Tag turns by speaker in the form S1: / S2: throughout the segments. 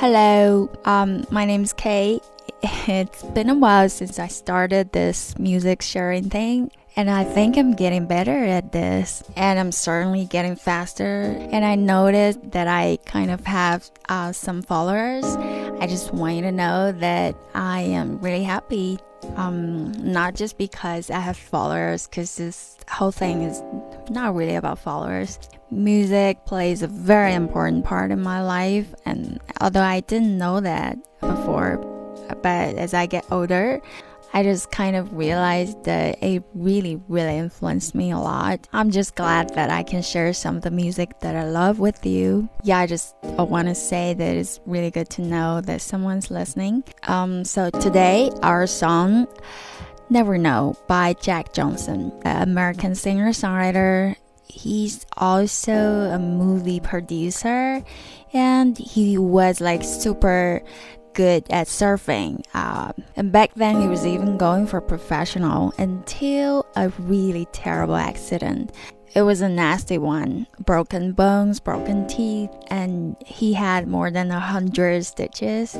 S1: Hello, um, my name's Kay. It's been a while since I started this music sharing thing, and I think I'm getting better at this, and I'm certainly getting faster. And I noticed that I kind of have uh, some followers. I just want you to know that I am really happy. Um, not just because I have followers, because this whole thing is not really about followers. Music plays a very important part in my life, and although I didn't know that before, but as I get older, I just kind of realized that it really, really influenced me a lot. I'm just glad that I can share some of the music that I love with you. Yeah, I just want to say that it's really good to know that someone's listening. Um, so today, our song. Never Know by Jack Johnson, an American singer songwriter. He's also a movie producer and he was like super good at surfing. Uh, and back then, he was even going for professional until a really terrible accident. It was a nasty one broken bones, broken teeth, and he had more than a hundred stitches.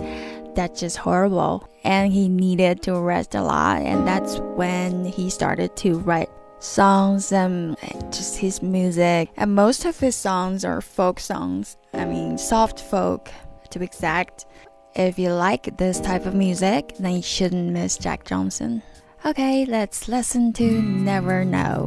S1: That's just horrible. And he needed to rest a lot, and that's when he started to write songs and just his music. And most of his songs are folk songs. I mean, soft folk to be exact. If you like this type of music, then you shouldn't miss Jack Johnson. Okay, let's listen to Never Know.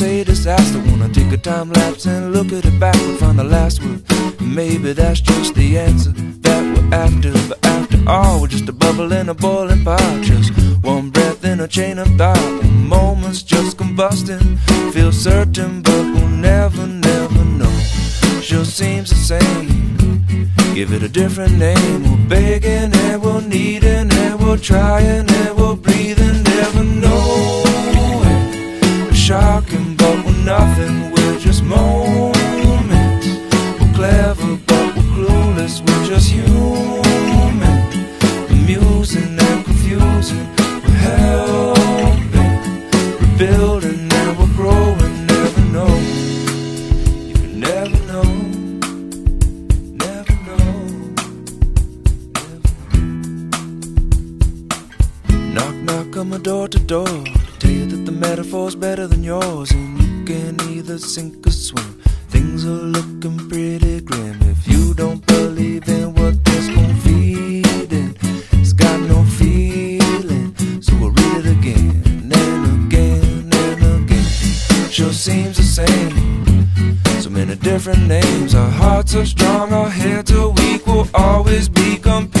S2: say disaster. Wanna take a time lapse and look at it back and find the last word. Maybe that's just the answer that we're after. But after all, we're just a bubble in a boiling pot. Just one breath in a chain of thought. One moment's just combusting. Feel certain, but we'll never, never know. Sure seems the same. Give it a different name. We're begging and we're needing and we're trying human. Amusing and confusing. We're helping, and we're growing. Never know. You can never know. Never know. Knock, knock on my door to door. Tell you that the metaphor's better than yours, and you can either sink or swim. Things are looking pretty grim. If you don't believe in seems the same. So many different names. Our hearts are strong, our heads are weak. We'll always be competing,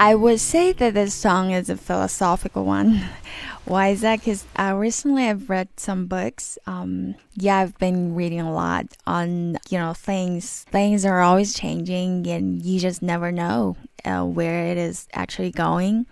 S1: I would say that this song is a philosophical one. Why is that? Because uh, recently I've read some books. Um, yeah, I've been reading a lot on you know things. Things are always changing, and you just never know uh, where it is actually going.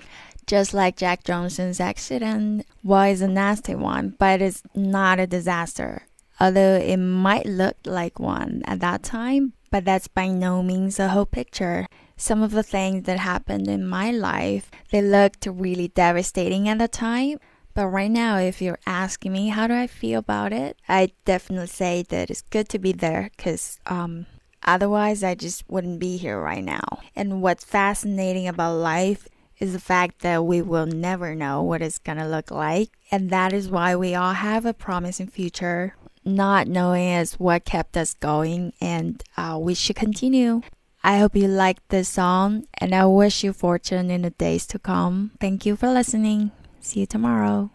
S1: Just like Jack Johnson's accident was a nasty one, but it's not a disaster. Although it might look like one at that time, but that's by no means the whole picture some of the things that happened in my life, they looked really devastating at the time. But right now, if you're asking me how do I feel about it, I definitely say that it's good to be there because um, otherwise I just wouldn't be here right now. And what's fascinating about life is the fact that we will never know what it's gonna look like. And that is why we all have a promising future. Not knowing is what kept us going, and uh, we should continue. I hope you liked this song and I wish you fortune in the days to come. Thank you for listening. See you tomorrow.